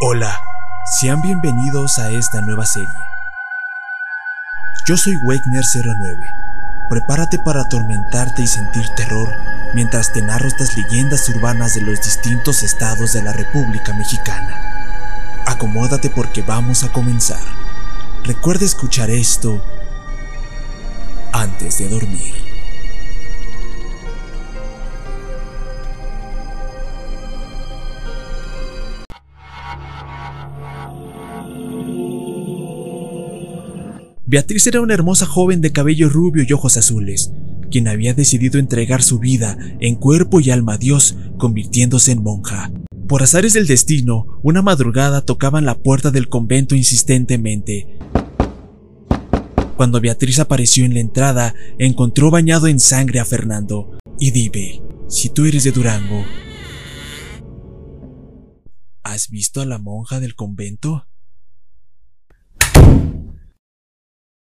Hola, sean bienvenidos a esta nueva serie. Yo soy Wegner09. Prepárate para atormentarte y sentir terror mientras te narro estas leyendas urbanas de los distintos estados de la República Mexicana. Acomódate porque vamos a comenzar. Recuerda escuchar esto antes de dormir. Beatriz era una hermosa joven de cabello rubio y ojos azules, quien había decidido entregar su vida en cuerpo y alma a Dios, convirtiéndose en monja. Por azares del destino, una madrugada tocaban la puerta del convento insistentemente. Cuando Beatriz apareció en la entrada, encontró bañado en sangre a Fernando. Y dime, si tú eres de Durango, ¿has visto a la monja del convento?